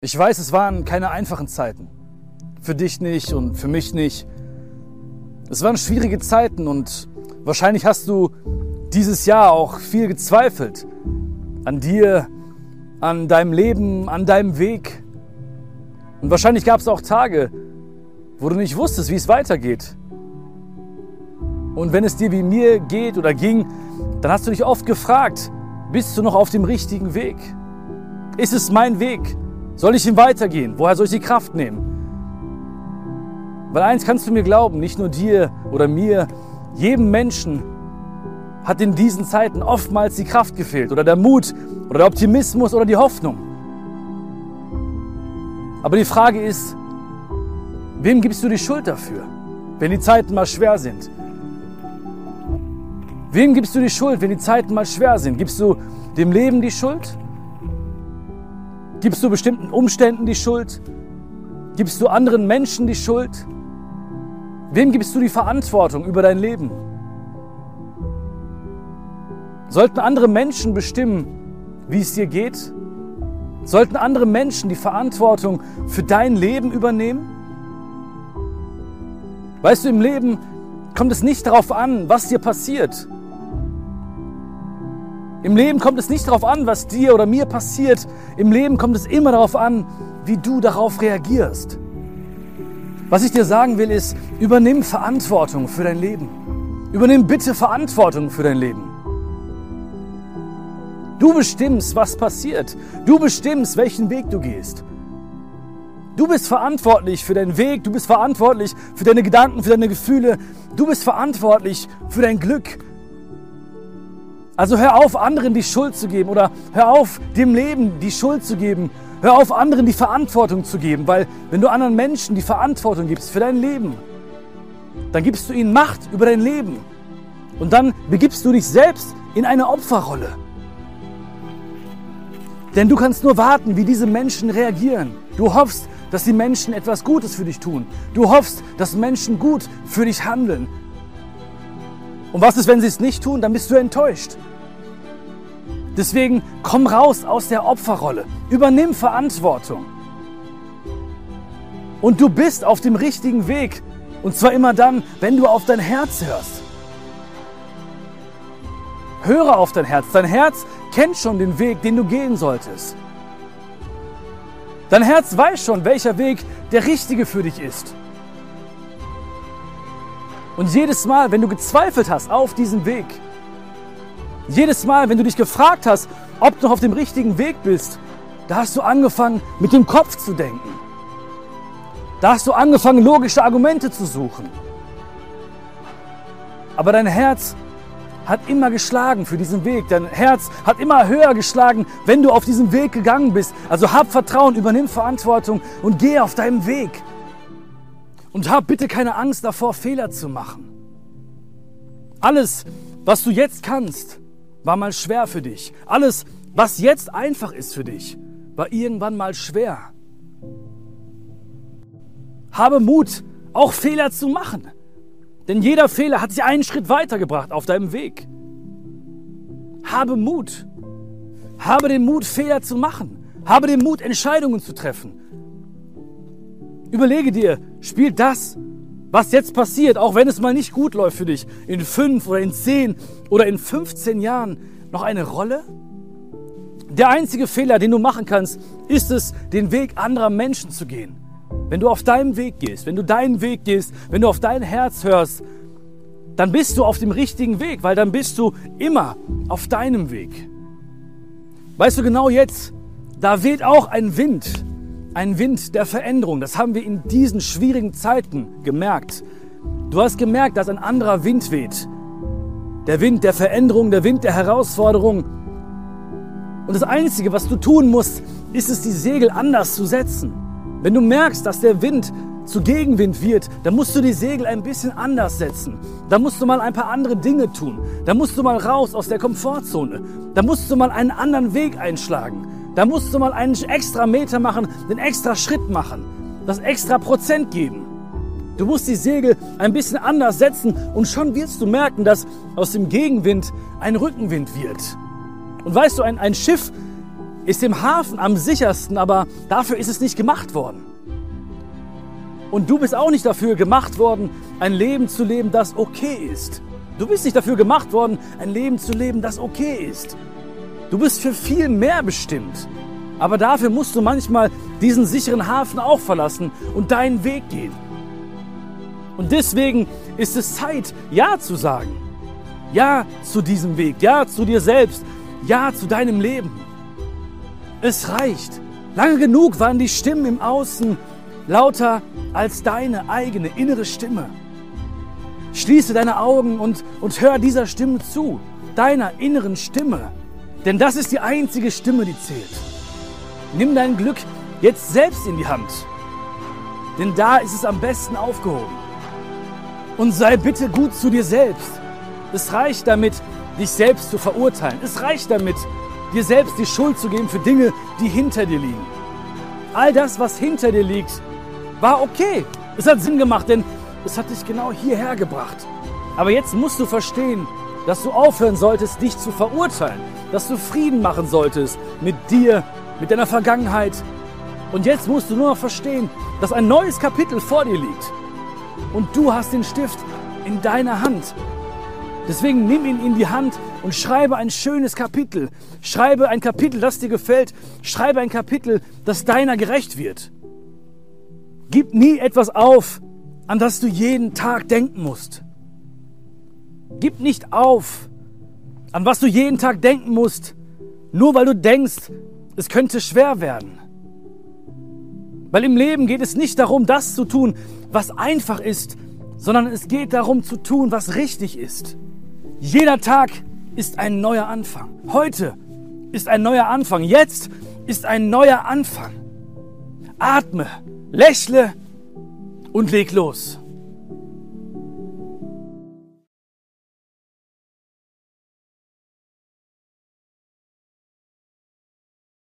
Ich weiß, es waren keine einfachen Zeiten. Für dich nicht und für mich nicht. Es waren schwierige Zeiten und wahrscheinlich hast du dieses Jahr auch viel gezweifelt. An dir, an deinem Leben, an deinem Weg. Und wahrscheinlich gab es auch Tage, wo du nicht wusstest, wie es weitergeht. Und wenn es dir wie mir geht oder ging, dann hast du dich oft gefragt, bist du noch auf dem richtigen Weg? Ist es mein Weg? Soll ich ihm weitergehen? Woher soll ich die Kraft nehmen? Weil eins kannst du mir glauben, nicht nur dir oder mir, jedem Menschen hat in diesen Zeiten oftmals die Kraft gefehlt oder der Mut oder der Optimismus oder die Hoffnung. Aber die Frage ist, wem gibst du die Schuld dafür, wenn die Zeiten mal schwer sind? Wem gibst du die Schuld, wenn die Zeiten mal schwer sind? Gibst du dem Leben die Schuld? Gibst du bestimmten Umständen die Schuld? Gibst du anderen Menschen die Schuld? Wem gibst du die Verantwortung über dein Leben? Sollten andere Menschen bestimmen, wie es dir geht? Sollten andere Menschen die Verantwortung für dein Leben übernehmen? Weißt du, im Leben kommt es nicht darauf an, was dir passiert, im Leben kommt es nicht darauf an, was dir oder mir passiert. Im Leben kommt es immer darauf an, wie du darauf reagierst. Was ich dir sagen will, ist, übernimm Verantwortung für dein Leben. Übernimm bitte Verantwortung für dein Leben. Du bestimmst, was passiert. Du bestimmst, welchen Weg du gehst. Du bist verantwortlich für deinen Weg, du bist verantwortlich für deine Gedanken, für deine Gefühle, du bist verantwortlich für dein Glück, also hör auf, anderen die Schuld zu geben oder hör auf, dem Leben die Schuld zu geben. Hör auf, anderen die Verantwortung zu geben, weil wenn du anderen Menschen die Verantwortung gibst für dein Leben, dann gibst du ihnen Macht über dein Leben. Und dann begibst du dich selbst in eine Opferrolle. Denn du kannst nur warten, wie diese Menschen reagieren. Du hoffst, dass die Menschen etwas Gutes für dich tun. Du hoffst, dass Menschen gut für dich handeln. Und was ist, wenn sie es nicht tun? Dann bist du enttäuscht. Deswegen komm raus aus der Opferrolle. Übernimm Verantwortung. Und du bist auf dem richtigen Weg. Und zwar immer dann, wenn du auf dein Herz hörst. Höre auf dein Herz. Dein Herz kennt schon den Weg, den du gehen solltest. Dein Herz weiß schon, welcher Weg der richtige für dich ist. Und jedes Mal, wenn du gezweifelt hast auf diesem Weg, jedes Mal, wenn du dich gefragt hast, ob du noch auf dem richtigen Weg bist, da hast du angefangen, mit dem Kopf zu denken. Da hast du angefangen, logische Argumente zu suchen. Aber dein Herz hat immer geschlagen für diesen Weg. Dein Herz hat immer höher geschlagen, wenn du auf diesem Weg gegangen bist. Also hab Vertrauen, übernimm Verantwortung und geh auf deinem Weg. Und hab bitte keine Angst davor, Fehler zu machen. Alles, was du jetzt kannst, war mal schwer für dich. Alles, was jetzt einfach ist für dich, war irgendwann mal schwer. Habe Mut, auch Fehler zu machen. Denn jeder Fehler hat dich einen Schritt weitergebracht auf deinem Weg. Habe Mut. Habe den Mut, Fehler zu machen. Habe den Mut, Entscheidungen zu treffen. Überlege dir, spielt das, was jetzt passiert, auch wenn es mal nicht gut läuft für dich, in fünf oder in zehn oder in 15 Jahren noch eine Rolle? Der einzige Fehler, den du machen kannst, ist es, den Weg anderer Menschen zu gehen. Wenn du auf deinem Weg gehst, wenn du deinen Weg gehst, wenn du auf dein Herz hörst, dann bist du auf dem richtigen Weg, weil dann bist du immer auf deinem Weg. Weißt du genau jetzt, da weht auch ein Wind ein Wind der Veränderung. Das haben wir in diesen schwierigen Zeiten gemerkt. Du hast gemerkt, dass ein anderer Wind weht. Der Wind der Veränderung, der Wind der Herausforderung. Und das Einzige, was du tun musst, ist es, die Segel anders zu setzen. Wenn du merkst, dass der Wind zu Gegenwind wird, dann musst du die Segel ein bisschen anders setzen. Da musst du mal ein paar andere Dinge tun. Da musst du mal raus aus der Komfortzone. Da musst du mal einen anderen Weg einschlagen. Da musst du mal einen extra Meter machen, den extra Schritt machen, das extra Prozent geben. Du musst die Segel ein bisschen anders setzen und schon wirst du merken, dass aus dem Gegenwind ein Rückenwind wird. Und weißt du, ein, ein Schiff ist im Hafen am sichersten, aber dafür ist es nicht gemacht worden. Und du bist auch nicht dafür gemacht worden, ein Leben zu leben, das okay ist. Du bist nicht dafür gemacht worden, ein Leben zu leben, das okay ist. Du bist für viel mehr bestimmt. Aber dafür musst du manchmal diesen sicheren Hafen auch verlassen und deinen Weg gehen. Und deswegen ist es Zeit, Ja zu sagen. Ja zu diesem Weg, ja zu dir selbst, ja zu deinem Leben. Es reicht. Lange genug waren die Stimmen im Außen lauter als deine eigene innere Stimme. Schließe deine Augen und, und hör dieser Stimme zu, deiner inneren Stimme. Denn das ist die einzige Stimme, die zählt. Nimm dein Glück jetzt selbst in die Hand. Denn da ist es am besten aufgehoben. Und sei bitte gut zu dir selbst. Es reicht damit, dich selbst zu verurteilen. Es reicht damit, dir selbst die Schuld zu geben für Dinge, die hinter dir liegen. All das, was hinter dir liegt, war okay. Es hat Sinn gemacht, denn es hat dich genau hierher gebracht. Aber jetzt musst du verstehen, dass du aufhören solltest, dich zu verurteilen, dass du Frieden machen solltest mit dir, mit deiner Vergangenheit. Und jetzt musst du nur noch verstehen, dass ein neues Kapitel vor dir liegt. Und du hast den Stift in deiner Hand. Deswegen nimm ihn in die Hand und schreibe ein schönes Kapitel. Schreibe ein Kapitel, das dir gefällt. Schreibe ein Kapitel, das deiner gerecht wird. Gib nie etwas auf, an das du jeden Tag denken musst. Gib nicht auf, an was du jeden Tag denken musst, nur weil du denkst, es könnte schwer werden. Weil im Leben geht es nicht darum, das zu tun, was einfach ist, sondern es geht darum zu tun, was richtig ist. Jeder Tag ist ein neuer Anfang. Heute ist ein neuer Anfang. Jetzt ist ein neuer Anfang. Atme, lächle und leg los.